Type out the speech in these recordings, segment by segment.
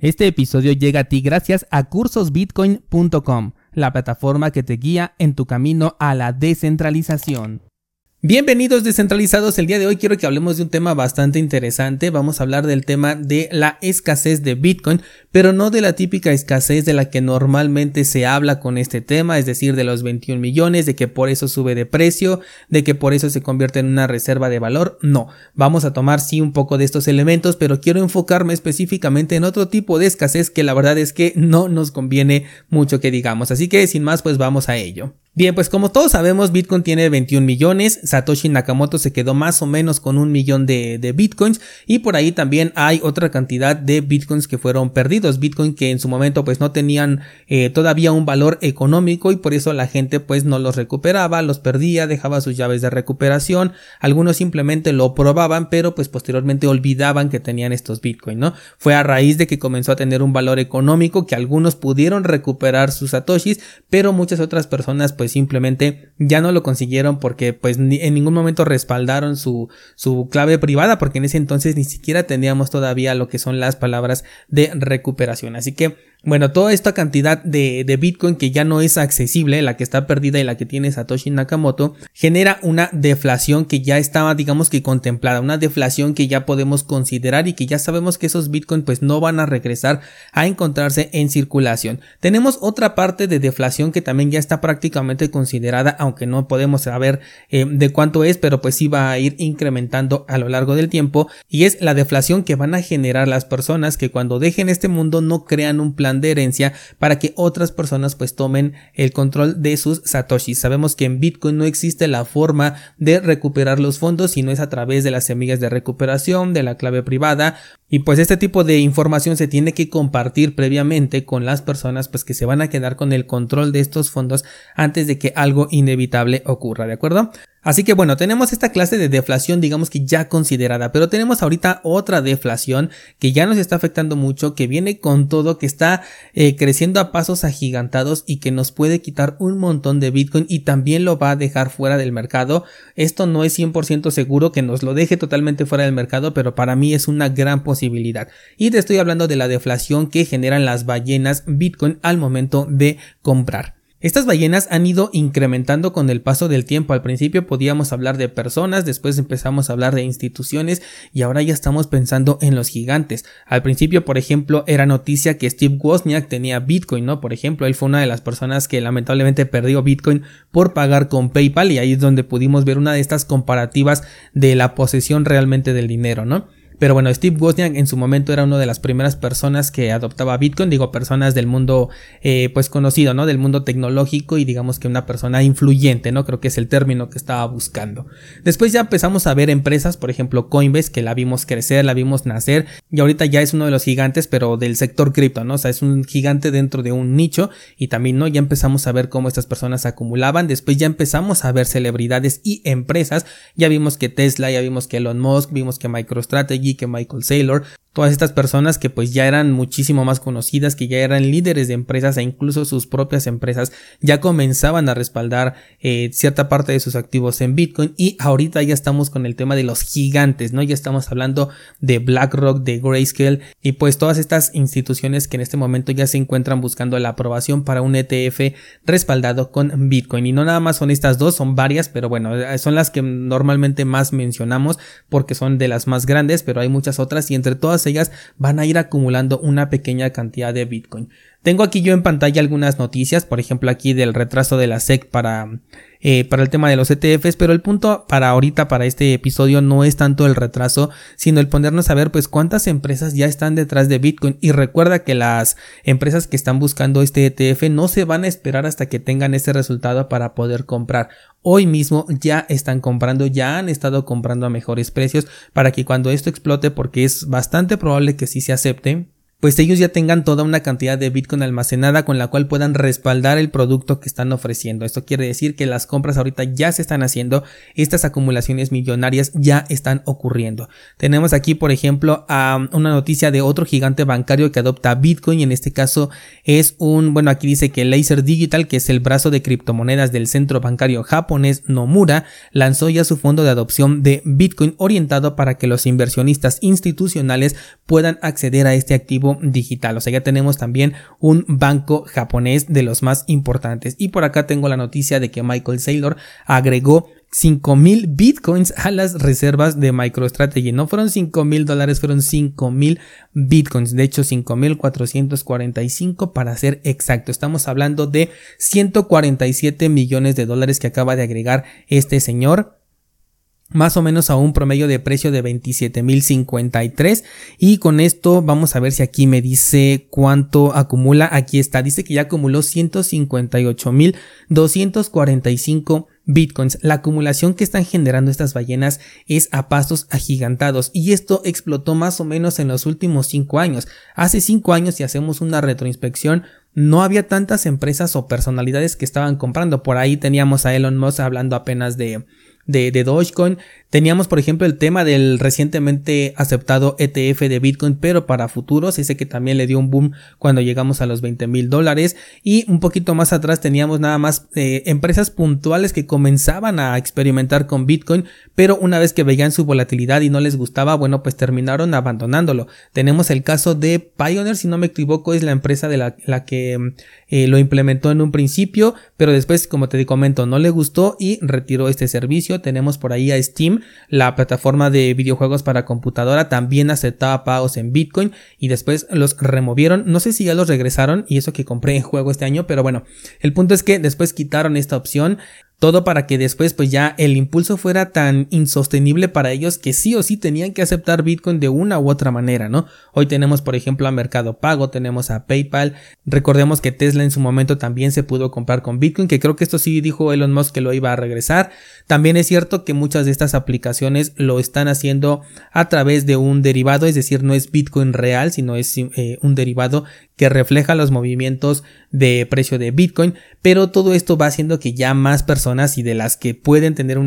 Este episodio llega a ti gracias a cursosbitcoin.com, la plataforma que te guía en tu camino a la descentralización. Bienvenidos descentralizados, el día de hoy quiero que hablemos de un tema bastante interesante, vamos a hablar del tema de la escasez de Bitcoin, pero no de la típica escasez de la que normalmente se habla con este tema, es decir, de los 21 millones, de que por eso sube de precio, de que por eso se convierte en una reserva de valor, no, vamos a tomar sí un poco de estos elementos, pero quiero enfocarme específicamente en otro tipo de escasez que la verdad es que no nos conviene mucho que digamos, así que sin más pues vamos a ello. Bien, pues como todos sabemos, Bitcoin tiene 21 millones, Satoshi Nakamoto se quedó más o menos con un millón de, Bitcoins y por ahí también hay otra cantidad de Bitcoins que fueron perdidos, Bitcoin que en su momento pues no tenían eh, todavía un valor económico y por eso la gente pues no los recuperaba, los perdía, dejaba sus llaves de recuperación, algunos simplemente lo probaban pero pues posteriormente olvidaban que tenían estos Bitcoin, ¿no? Fue a raíz de que comenzó a tener un valor económico que algunos pudieron recuperar sus Satoshis pero muchas otras personas pues simplemente ya no lo consiguieron porque pues en ningún momento respaldaron su, su clave privada porque en ese entonces ni siquiera teníamos todavía lo que son las palabras de recuperación. Así que bueno, toda esta cantidad de, Bitcoin que ya no es accesible, la que está perdida y la que tiene Satoshi Nakamoto, genera una deflación que ya estaba, digamos que contemplada, una deflación que ya podemos considerar y que ya sabemos que esos Bitcoin pues no van a regresar a encontrarse en circulación. Tenemos otra parte de deflación que también ya está prácticamente considerada, aunque no podemos saber eh, de cuánto es, pero pues sí va a ir incrementando a lo largo del tiempo y es la deflación que van a generar las personas que cuando dejen este mundo no crean un plan de herencia para que otras personas pues tomen el control de sus satoshis. Sabemos que en Bitcoin no existe la forma de recuperar los fondos si no es a través de las semillas de recuperación, de la clave privada y pues este tipo de información se tiene que compartir previamente con las personas pues que se van a quedar con el control de estos fondos antes de que algo inevitable ocurra, ¿de acuerdo? Así que bueno, tenemos esta clase de deflación digamos que ya considerada, pero tenemos ahorita otra deflación que ya nos está afectando mucho, que viene con todo, que está eh, creciendo a pasos agigantados y que nos puede quitar un montón de Bitcoin y también lo va a dejar fuera del mercado. Esto no es 100% seguro que nos lo deje totalmente fuera del mercado, pero para mí es una gran posibilidad. Y te estoy hablando de la deflación que generan las ballenas Bitcoin al momento de comprar. Estas ballenas han ido incrementando con el paso del tiempo. Al principio podíamos hablar de personas, después empezamos a hablar de instituciones y ahora ya estamos pensando en los gigantes. Al principio, por ejemplo, era noticia que Steve Wozniak tenía Bitcoin, ¿no? Por ejemplo, él fue una de las personas que lamentablemente perdió Bitcoin por pagar con PayPal y ahí es donde pudimos ver una de estas comparativas de la posesión realmente del dinero, ¿no? Pero bueno, Steve Wozniak en su momento era una de las primeras personas que adoptaba Bitcoin, digo personas del mundo eh, pues conocido, ¿no? Del mundo tecnológico y digamos que una persona influyente, ¿no? Creo que es el término que estaba buscando. Después ya empezamos a ver empresas, por ejemplo Coinbase, que la vimos crecer, la vimos nacer y ahorita ya es uno de los gigantes, pero del sector cripto, ¿no? O sea, es un gigante dentro de un nicho y también, ¿no? Ya empezamos a ver cómo estas personas acumulaban, después ya empezamos a ver celebridades y empresas, ya vimos que Tesla, ya vimos que Elon Musk, vimos que MicroStrategy, que Michael Saylor, todas estas personas que pues ya eran muchísimo más conocidas, que ya eran líderes de empresas e incluso sus propias empresas ya comenzaban a respaldar eh, cierta parte de sus activos en Bitcoin y ahorita ya estamos con el tema de los gigantes, ¿no? Ya estamos hablando de BlackRock, de Grayscale y pues todas estas instituciones que en este momento ya se encuentran buscando la aprobación para un ETF respaldado con Bitcoin y no nada más son estas dos, son varias, pero bueno, son las que normalmente más mencionamos porque son de las más grandes, pero hay muchas otras y entre todas ellas van a ir acumulando una pequeña cantidad de Bitcoin. Tengo aquí yo en pantalla algunas noticias, por ejemplo aquí del retraso de la SEC para, eh, para el tema de los ETFs, pero el punto para ahorita, para este episodio, no es tanto el retraso, sino el ponernos a ver pues cuántas empresas ya están detrás de Bitcoin. Y recuerda que las empresas que están buscando este ETF no se van a esperar hasta que tengan ese resultado para poder comprar. Hoy mismo ya están comprando, ya han estado comprando a mejores precios para que cuando esto explote, porque es bastante probable que sí se acepte, pues ellos ya tengan toda una cantidad de Bitcoin almacenada con la cual puedan respaldar el producto que están ofreciendo. Esto quiere decir que las compras ahorita ya se están haciendo, estas acumulaciones millonarias ya están ocurriendo. Tenemos aquí, por ejemplo, una noticia de otro gigante bancario que adopta Bitcoin y en este caso es un, bueno, aquí dice que Laser Digital, que es el brazo de criptomonedas del centro bancario japonés Nomura, lanzó ya su fondo de adopción de Bitcoin orientado para que los inversionistas institucionales puedan acceder a este activo digital. O sea, ya tenemos también un banco japonés de los más importantes. Y por acá tengo la noticia de que Michael Saylor agregó 5000 bitcoins a las reservas de MicroStrategy. No fueron 5000 dólares, fueron 5000 bitcoins. De hecho, 5445 para ser exacto. Estamos hablando de 147 millones de dólares que acaba de agregar este señor más o menos a un promedio de precio de 27.053 y con esto vamos a ver si aquí me dice cuánto acumula aquí está dice que ya acumuló 158.245 bitcoins. La acumulación que están generando estas ballenas es a pasos agigantados y esto explotó más o menos en los últimos cinco años. Hace cinco años, si hacemos una retroinspección, no había tantas empresas o personalidades que estaban comprando. Por ahí teníamos a Elon Musk hablando apenas de de, Dogecoin. Teníamos, por ejemplo, el tema del recientemente aceptado ETF de Bitcoin, pero para futuros, ese que también le dio un boom cuando llegamos a los 20 mil dólares. Y un poquito más atrás teníamos nada más eh, empresas puntuales que comenzaban a experimentar con Bitcoin, pero una vez que veían su volatilidad y no les gustaba, bueno, pues terminaron abandonándolo. Tenemos el caso de Pioneer, si no me equivoco, es la empresa de la, la que eh, lo implementó en un principio, pero después, como te comento, no le gustó y retiró este servicio. Tenemos por ahí a Steam, la plataforma de videojuegos para computadora, también aceptaba pagos en Bitcoin y después los removieron. No sé si ya los regresaron y eso que compré en juego este año, pero bueno, el punto es que después quitaron esta opción. Todo para que después pues ya el impulso fuera tan insostenible para ellos que sí o sí tenían que aceptar Bitcoin de una u otra manera, ¿no? Hoy tenemos por ejemplo a Mercado Pago, tenemos a PayPal, recordemos que Tesla en su momento también se pudo comprar con Bitcoin, que creo que esto sí dijo Elon Musk que lo iba a regresar. También es cierto que muchas de estas aplicaciones lo están haciendo a través de un derivado, es decir, no es Bitcoin real, sino es eh, un derivado que refleja los movimientos de precio de Bitcoin, pero todo esto va haciendo que ya más personas y de las que pueden tener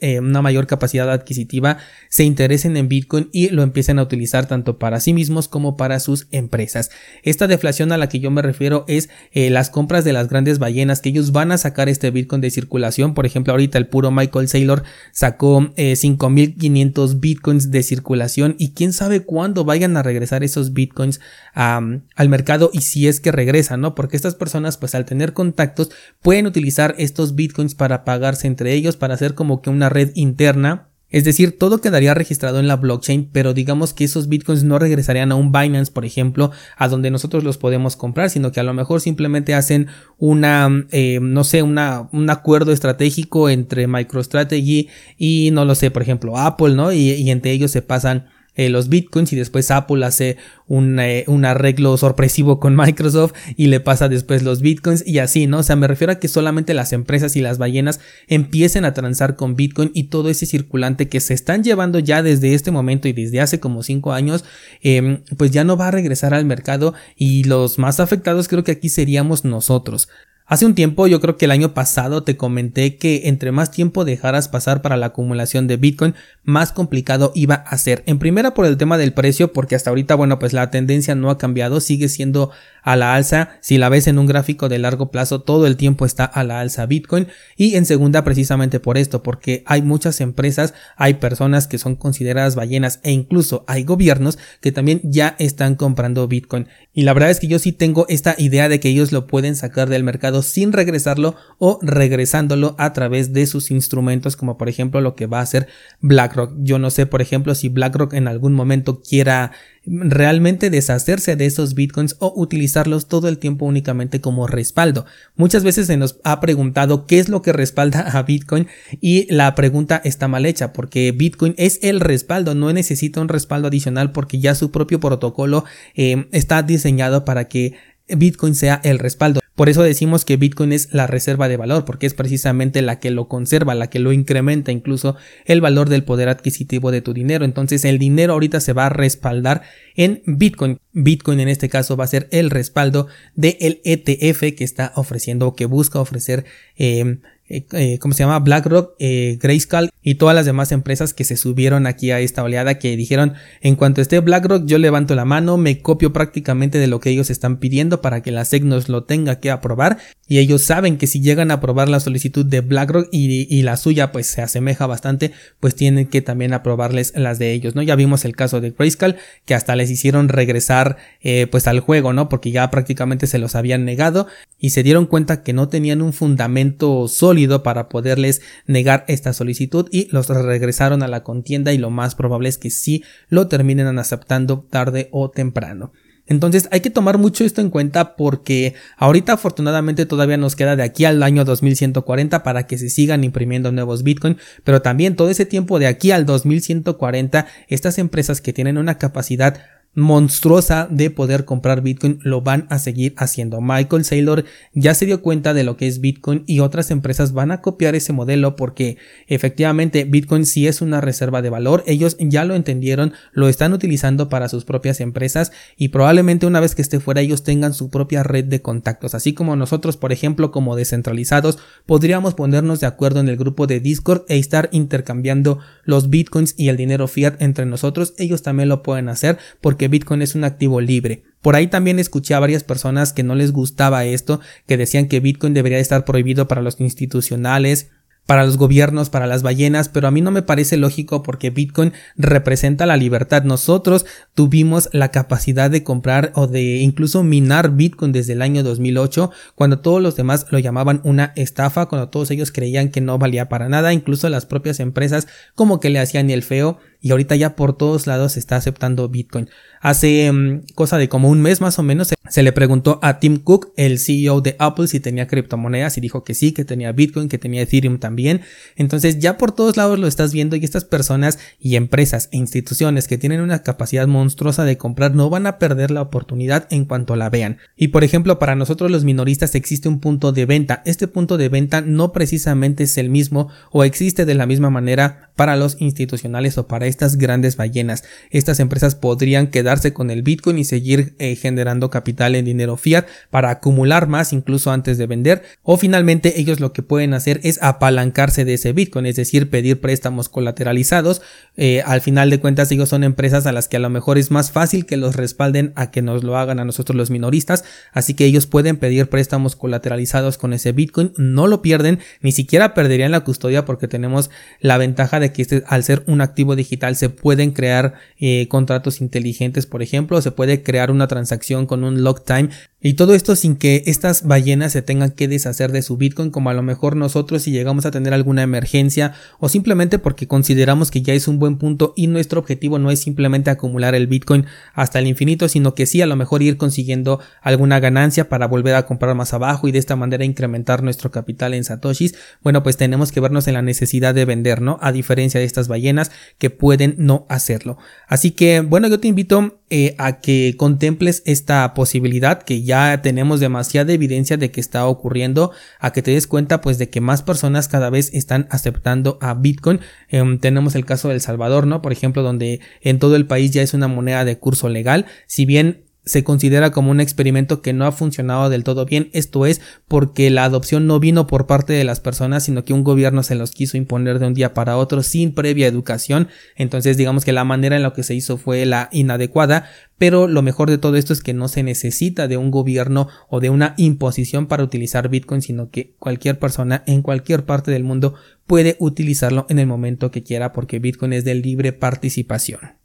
eh, una mayor capacidad adquisitiva se interesen en Bitcoin y lo empiecen a utilizar tanto para sí mismos como para sus empresas. Esta deflación a la que yo me refiero es eh, las compras de las grandes ballenas que ellos van a sacar este Bitcoin de circulación. Por ejemplo, ahorita el puro Michael Saylor sacó eh, 5.500 Bitcoins de circulación y quién sabe cuándo vayan a regresar esos Bitcoins al mercado y si es que regresan, ¿no? Porque estas personas, pues al tener contactos, pueden utilizar estos bitcoins para pagarse entre ellos, para hacer como que una red interna es decir, todo quedaría registrado en la blockchain, pero digamos que esos bitcoins no regresarían a un Binance, por ejemplo, a donde nosotros los podemos comprar, sino que a lo mejor simplemente hacen una, eh, no sé, una, un acuerdo estratégico entre MicroStrategy y, no lo sé, por ejemplo, Apple, ¿no? Y, y entre ellos se pasan eh, los bitcoins y después Apple hace un, eh, un, arreglo sorpresivo con Microsoft y le pasa después los bitcoins y así, ¿no? O sea, me refiero a que solamente las empresas y las ballenas empiecen a transar con bitcoin y todo ese circulante que se están llevando ya desde este momento y desde hace como cinco años, em, pues ya no va a regresar al mercado y los más afectados creo que aquí seríamos nosotros. Hace un tiempo, yo creo que el año pasado te comenté que entre más tiempo dejaras pasar para la acumulación de Bitcoin, más complicado iba a ser. En primera por el tema del precio, porque hasta ahorita, bueno, pues la tendencia no ha cambiado, sigue siendo a la alza. Si la ves en un gráfico de largo plazo, todo el tiempo está a la alza Bitcoin. Y en segunda, precisamente por esto, porque hay muchas empresas, hay personas que son consideradas ballenas e incluso hay gobiernos que también ya están comprando Bitcoin. Y la verdad es que yo sí tengo esta idea de que ellos lo pueden sacar del mercado sin regresarlo o regresándolo a través de sus instrumentos como por ejemplo lo que va a hacer BlackRock. Yo no sé por ejemplo si BlackRock en algún momento quiera realmente deshacerse de esos bitcoins o utilizarlos todo el tiempo únicamente como respaldo. Muchas veces se nos ha preguntado qué es lo que respalda a bitcoin y la pregunta está mal hecha porque bitcoin es el respaldo, no necesita un respaldo adicional porque ya su propio protocolo eh, está diseñado para que Bitcoin sea el respaldo. Por eso decimos que Bitcoin es la reserva de valor, porque es precisamente la que lo conserva, la que lo incrementa incluso el valor del poder adquisitivo de tu dinero. Entonces el dinero ahorita se va a respaldar en Bitcoin. Bitcoin en este caso va a ser el respaldo del ETF que está ofreciendo o que busca ofrecer eh, eh, ¿cómo se llama? BlackRock, eh, Grayscale y todas las demás empresas que se subieron aquí a esta oleada que dijeron en cuanto esté BlackRock yo levanto la mano, me copio prácticamente de lo que ellos están pidiendo para que la SEC nos lo tenga que aprobar y ellos saben que si llegan a aprobar la solicitud de BlackRock y, la suya pues se asemeja bastante pues tienen que también aprobarles las de ellos, ¿no? Ya vimos el caso de Grayscale que hasta les hicieron regresar eh, pues al juego, ¿no? Porque ya prácticamente se los habían negado y se dieron cuenta que no tenían un fundamento sólido para poderles negar esta solicitud y los regresaron a la contienda y lo más probable es que sí lo terminen aceptando tarde o temprano. Entonces hay que tomar mucho esto en cuenta porque ahorita afortunadamente todavía nos queda de aquí al año 2140 para que se sigan imprimiendo nuevos Bitcoin, pero también todo ese tiempo de aquí al 2140 estas empresas que tienen una capacidad monstruosa de poder comprar Bitcoin lo van a seguir haciendo. Michael Saylor ya se dio cuenta de lo que es Bitcoin y otras empresas van a copiar ese modelo porque efectivamente Bitcoin sí es una reserva de valor. Ellos ya lo entendieron, lo están utilizando para sus propias empresas y probablemente una vez que esté fuera ellos tengan su propia red de contactos. Así como nosotros, por ejemplo, como descentralizados, podríamos ponernos de acuerdo en el grupo de Discord e estar intercambiando los Bitcoins y el dinero fiat entre nosotros. Ellos también lo pueden hacer porque que Bitcoin es un activo libre. Por ahí también escuché a varias personas que no les gustaba esto, que decían que Bitcoin debería estar prohibido para los institucionales, para los gobiernos, para las ballenas, pero a mí no me parece lógico porque Bitcoin representa la libertad. Nosotros tuvimos la capacidad de comprar o de incluso minar Bitcoin desde el año 2008, cuando todos los demás lo llamaban una estafa, cuando todos ellos creían que no valía para nada, incluso las propias empresas como que le hacían el feo y ahorita ya por todos lados se está aceptando Bitcoin. Hace mm, cosa de como un mes más o menos se le preguntó a Tim Cook, el CEO de Apple, si tenía criptomonedas y dijo que sí, que tenía Bitcoin, que tenía Ethereum también. Entonces ya por todos lados lo estás viendo y estas personas y empresas e instituciones que tienen una capacidad monstruosa de comprar no van a perder la oportunidad en cuanto la vean. Y por ejemplo, para nosotros los minoristas existe un punto de venta. Este punto de venta no precisamente es el mismo o existe de la misma manera para los institucionales o para estas grandes ballenas. Estas empresas podrían quedarse con el Bitcoin y seguir eh, generando capital en dinero fiat para acumular más incluso antes de vender. O finalmente ellos lo que pueden hacer es apalancarse de ese Bitcoin, es decir, pedir préstamos colateralizados. Eh, al final de cuentas ellos son empresas a las que a lo mejor es más fácil que los respalden a que nos lo hagan a nosotros los minoristas. Así que ellos pueden pedir préstamos colateralizados con ese Bitcoin. No lo pierden, ni siquiera perderían la custodia porque tenemos la ventaja de que este, al ser un activo digital se pueden crear eh, contratos inteligentes, por ejemplo, se puede crear una transacción con un lock time y todo esto sin que estas ballenas se tengan que deshacer de su Bitcoin como a lo mejor nosotros si llegamos a tener alguna emergencia o simplemente porque consideramos que ya es un buen punto y nuestro objetivo no es simplemente acumular el Bitcoin hasta el infinito, sino que sí a lo mejor ir consiguiendo alguna ganancia para volver a comprar más abajo y de esta manera incrementar nuestro capital en satoshis. Bueno, pues tenemos que vernos en la necesidad de vender, ¿no? A diferencia de estas ballenas que pueden no hacerlo. Así que, bueno, yo te invito eh, a que contemples esta posibilidad que ya tenemos demasiada evidencia de que está ocurriendo, a que te des cuenta pues de que más personas cada vez están aceptando a Bitcoin. Em, tenemos el caso de El Salvador, ¿no? Por ejemplo, donde en todo el país ya es una moneda de curso legal, si bien se considera como un experimento que no ha funcionado del todo bien. Esto es porque la adopción no vino por parte de las personas, sino que un gobierno se los quiso imponer de un día para otro sin previa educación. Entonces digamos que la manera en la que se hizo fue la inadecuada, pero lo mejor de todo esto es que no se necesita de un gobierno o de una imposición para utilizar Bitcoin, sino que cualquier persona en cualquier parte del mundo puede utilizarlo en el momento que quiera porque Bitcoin es de libre participación.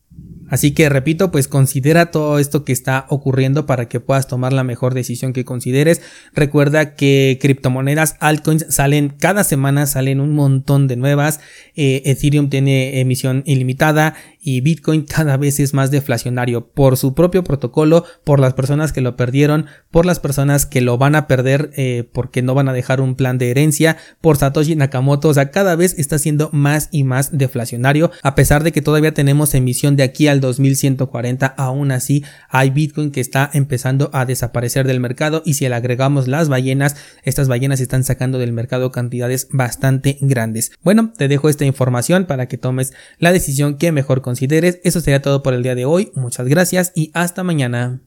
Así que repito, pues considera todo esto que está ocurriendo para que puedas tomar la mejor decisión que consideres. Recuerda que criptomonedas, altcoins salen cada semana, salen un montón de nuevas. Eh, Ethereum tiene emisión ilimitada y Bitcoin cada vez es más deflacionario por su propio protocolo, por las personas que lo perdieron, por las personas que lo van a perder eh, porque no van a dejar un plan de herencia, por Satoshi Nakamoto, o sea, cada vez está siendo más y más deflacionario, a pesar de que todavía tenemos emisión de aquí al 2140, aún así hay Bitcoin que está empezando a desaparecer del mercado y si le agregamos las ballenas, estas ballenas están sacando del mercado cantidades bastante grandes. Bueno, te dejo esta información para que tomes la decisión que mejor consideres. Eso sería todo por el día de hoy. Muchas gracias y hasta mañana.